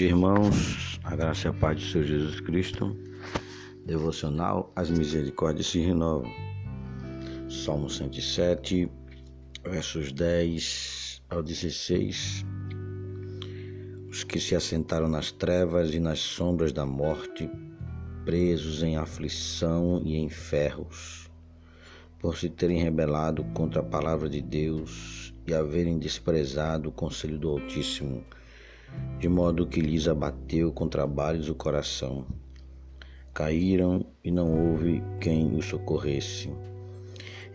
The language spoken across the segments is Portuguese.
dia, irmãos. A graça e a paz de Senhor Jesus Cristo. Devocional, as misericórdias se renovam. Salmo 107, versos 10 ao 16. Os que se assentaram nas trevas e nas sombras da morte, presos em aflição e em ferros, por se terem rebelado contra a palavra de Deus e haverem desprezado o conselho do Altíssimo, de modo que lhes abateu com trabalhos o coração. Caíram e não houve quem os socorresse.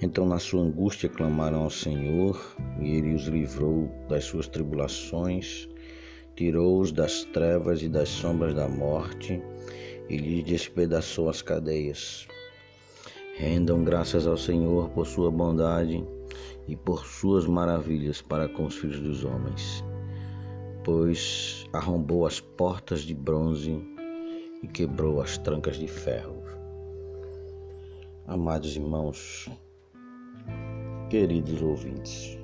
Então, na sua angústia, clamaram ao Senhor, e ele os livrou das suas tribulações tirou-os das trevas e das sombras da morte e lhes despedaçou as cadeias. Rendam graças ao Senhor por sua bondade e por suas maravilhas para com os filhos dos homens, pois arrombou as portas de bronze e quebrou as trancas de ferro. Amados irmãos, queridos ouvintes,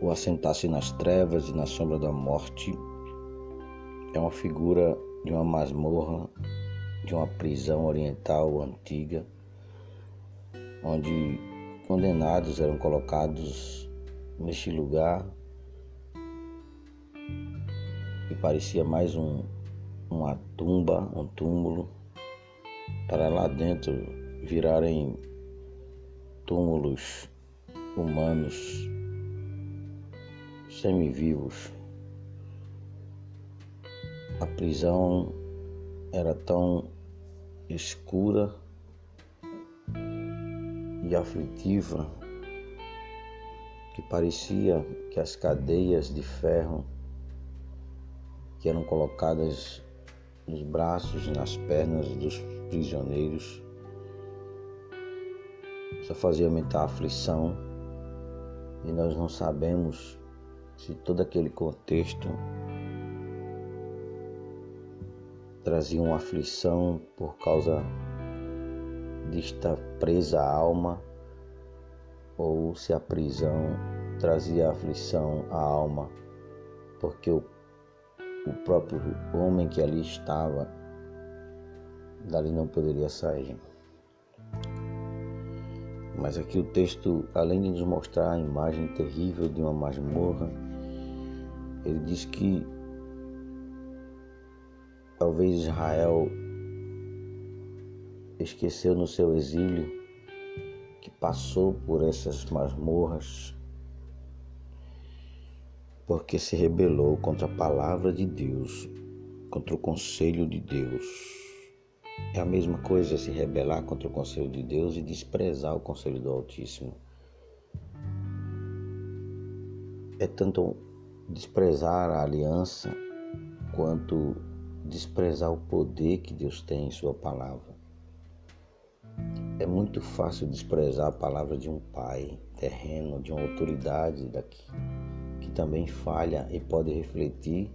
o assentar-se nas trevas e na sombra da morte é uma figura de uma masmorra, de uma prisão oriental antiga, onde condenados eram colocados neste lugar que parecia mais um, uma tumba, um túmulo, para lá dentro virarem túmulos humanos semivivos. A prisão era tão escura e aflitiva que parecia que as cadeias de ferro que eram colocadas nos braços e nas pernas dos prisioneiros. Só fazia aumentar a aflição. E nós não sabemos se todo aquele contexto trazia uma aflição por causa de estar presa a alma ou se a prisão trazia aflição à alma porque o, o próprio homem que ali estava dali não poderia sair. Mas aqui o texto, além de nos mostrar a imagem terrível de uma masmorra, ele diz que talvez Israel esqueceu no seu exílio que passou por essas masmorras porque se rebelou contra a palavra de Deus, contra o conselho de Deus. É a mesma coisa se rebelar contra o conselho de Deus e desprezar o conselho do Altíssimo. É tanto desprezar a aliança quanto desprezar o poder que Deus tem em Sua palavra. É muito fácil desprezar a palavra de um pai terreno, de uma autoridade daqui, também falha e pode refletir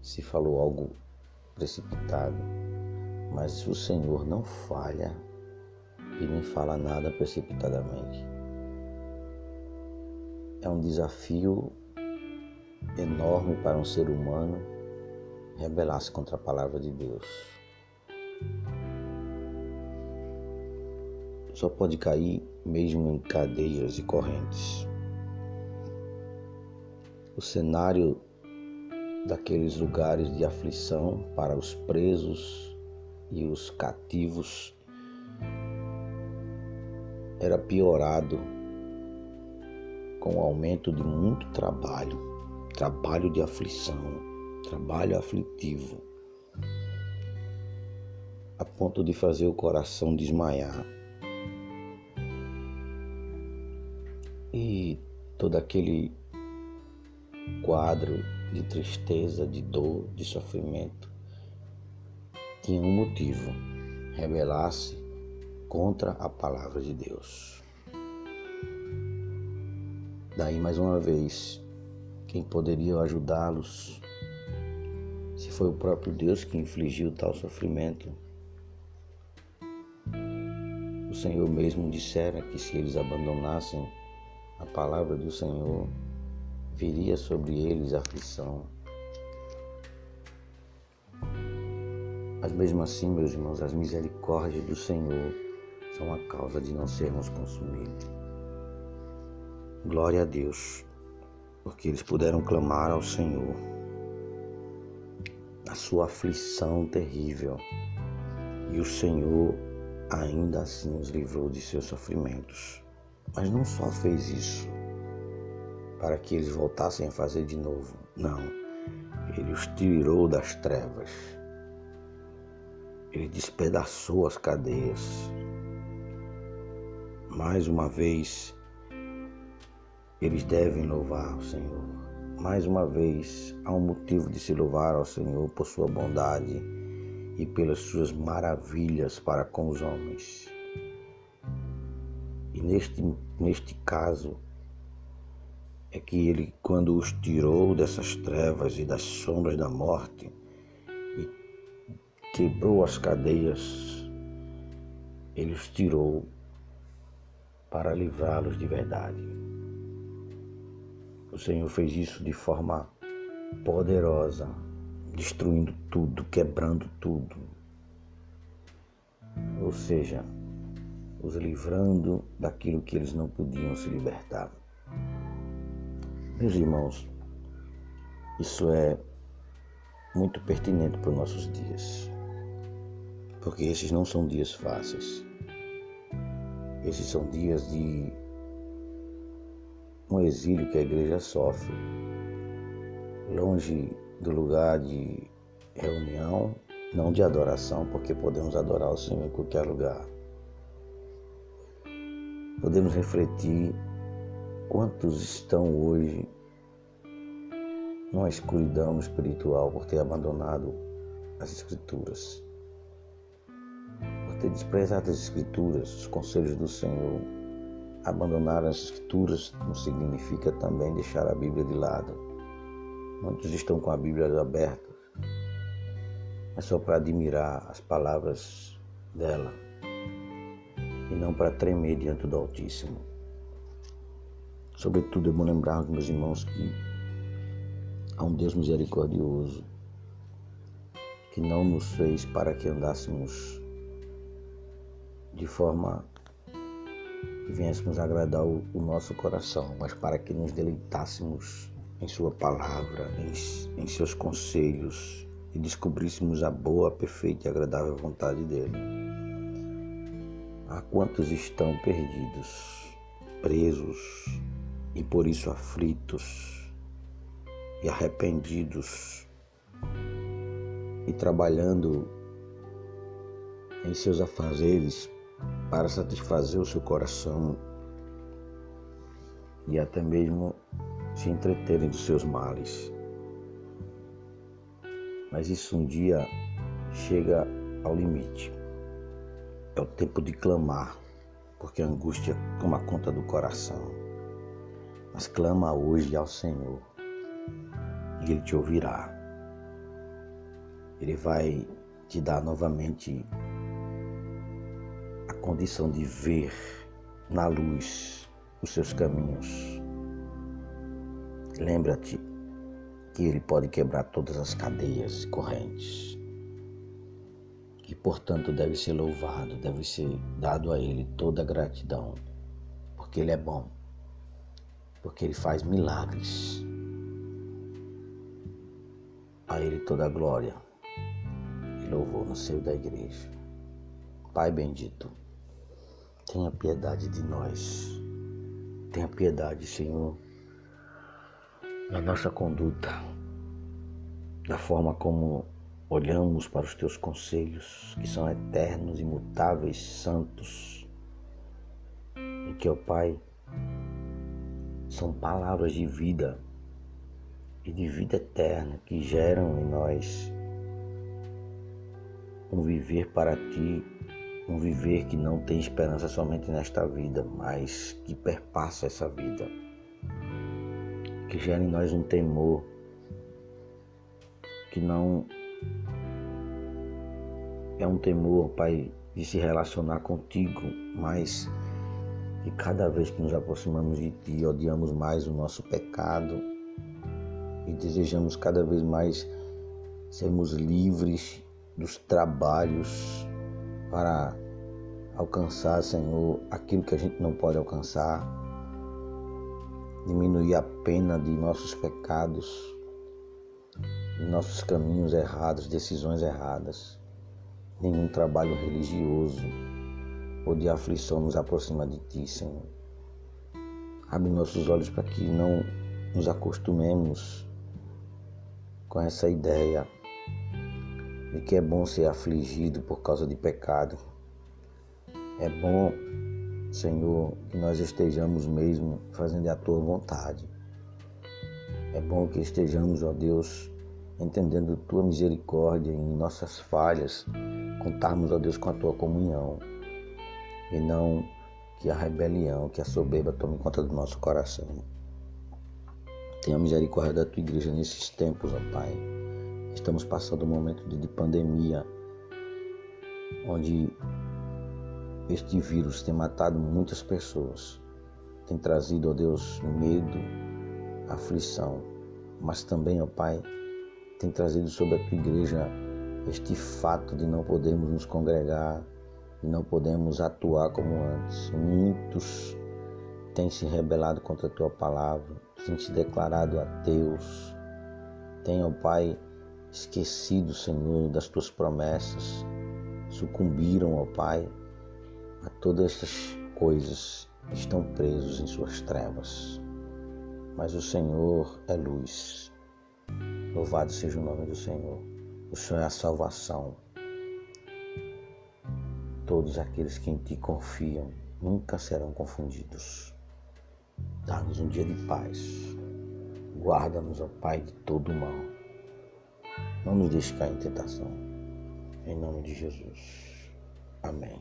se falou algo precipitado. Mas o Senhor não falha e nem fala nada precipitadamente. É um desafio enorme para um ser humano rebelar-se contra a palavra de Deus. Só pode cair mesmo em cadeias e correntes. O cenário daqueles lugares de aflição para os presos e os cativos era piorado com o aumento de muito trabalho trabalho de aflição, trabalho aflitivo, a ponto de fazer o coração desmaiar. E todo aquele quadro de tristeza, de dor, de sofrimento tinha um motivo: rebelar-se contra a palavra de Deus. Daí mais uma vez quem poderia ajudá-los se foi o próprio Deus que infligiu tal sofrimento? O Senhor mesmo dissera que se eles abandonassem a palavra do Senhor, viria sobre eles aflição. Mas mesmo assim, meus irmãos, as misericórdias do Senhor são a causa de não sermos consumidos. Glória a Deus, porque eles puderam clamar ao Senhor na sua aflição terrível. E o Senhor ainda assim os livrou de seus sofrimentos. Mas não só fez isso para que eles voltassem a fazer de novo. Não. Ele os tirou das trevas. Ele despedaçou as cadeias. Mais uma vez, eles devem louvar o Senhor. Mais uma vez, há um motivo de se louvar ao Senhor por sua bondade e pelas suas maravilhas para com os homens. E neste, neste caso, é que ele, quando os tirou dessas trevas e das sombras da morte e quebrou as cadeias, ele os tirou para livrá-los de verdade. O Senhor fez isso de forma poderosa, destruindo tudo, quebrando tudo. Ou seja, os livrando daquilo que eles não podiam se libertar. Meus irmãos, isso é muito pertinente para os nossos dias, porque esses não são dias fáceis. Esses são dias de um exílio que a igreja sofre, longe do lugar de reunião, não de adoração, porque podemos adorar o Senhor em qualquer lugar. Podemos refletir quantos estão hoje numa escuridão espiritual por ter abandonado as Escrituras, por ter desprezado as Escrituras, os conselhos do Senhor. Abandonar as Escrituras não significa também deixar a Bíblia de lado. Muitos estão com a Bíblia aberta, é só para admirar as palavras dela e não para tremer diante do Altíssimo. Sobretudo, é bom lembrar, meus irmãos, que há um Deus misericordioso que não nos fez para que andássemos de forma que viéssemos agradar o, o nosso coração, mas para que nos deleitássemos em Sua palavra, em, em seus conselhos e descobríssemos a boa, perfeita e agradável vontade dele. Há quantos estão perdidos, presos e por isso aflitos e arrependidos e trabalhando em seus afazeres para satisfazer o seu coração e até mesmo se entreterem dos seus males. Mas isso um dia chega ao limite. É o tempo de clamar, porque a angústia toma conta do coração. Mas clama hoje ao Senhor e Ele te ouvirá. Ele vai te dar novamente a condição de ver na luz os seus caminhos. Lembra-te que Ele pode quebrar todas as cadeias e correntes. E portanto deve ser louvado, deve ser dado a Ele toda a gratidão, porque Ele é bom, porque Ele faz milagres. A Ele toda a glória e louvor no seio da igreja. Pai bendito, tenha piedade de nós. Tenha piedade, Senhor, da nossa conduta, da forma como olhamos para os teus conselhos, que são eternos, imutáveis, santos, e que, ó Pai, são palavras de vida e de vida eterna que geram em nós um viver para ti, um viver que não tem esperança somente nesta vida, mas que perpassa essa vida, que gera em nós um temor que não é um temor, Pai, de se relacionar contigo, mas que cada vez que nos aproximamos de Ti, odiamos mais o nosso pecado, e desejamos cada vez mais sermos livres dos trabalhos para alcançar, Senhor, aquilo que a gente não pode alcançar, diminuir a pena de nossos pecados, nossos caminhos errados, decisões erradas. Nenhum trabalho religioso ou de aflição nos aproxima de Ti, Senhor. Abre nossos olhos para que não nos acostumemos com essa ideia de que é bom ser afligido por causa de pecado. É bom, Senhor, que nós estejamos mesmo fazendo a tua vontade. É bom que estejamos, ó Deus, entendendo tua misericórdia em nossas falhas, contarmos, ó Deus, com a tua comunhão e não que a rebelião, que a soberba tome conta do nosso coração. Tenha misericórdia da tua igreja nesses tempos, ó Pai. Estamos passando um momento de, de pandemia, onde este vírus tem matado muitas pessoas, tem trazido, ó Deus, medo, aflição, mas também, ó Pai, tem trazido sobre a tua igreja este fato de não podermos nos congregar, de não podermos atuar como antes. Muitos têm se rebelado contra a tua palavra, têm se declarado ateus, têm, ó Pai, esquecido, Senhor, das tuas promessas, sucumbiram, ó Pai, a todas estas coisas, estão presos em suas trevas. Mas o Senhor é luz. Louvado seja o nome do Senhor. O Senhor é a salvação. Todos aqueles que em Ti confiam nunca serão confundidos. Dá-nos um dia de paz. Guarda-nos, ó Pai, de todo o mal. Não nos deixe cair em tentação. Em nome de Jesus. Amém.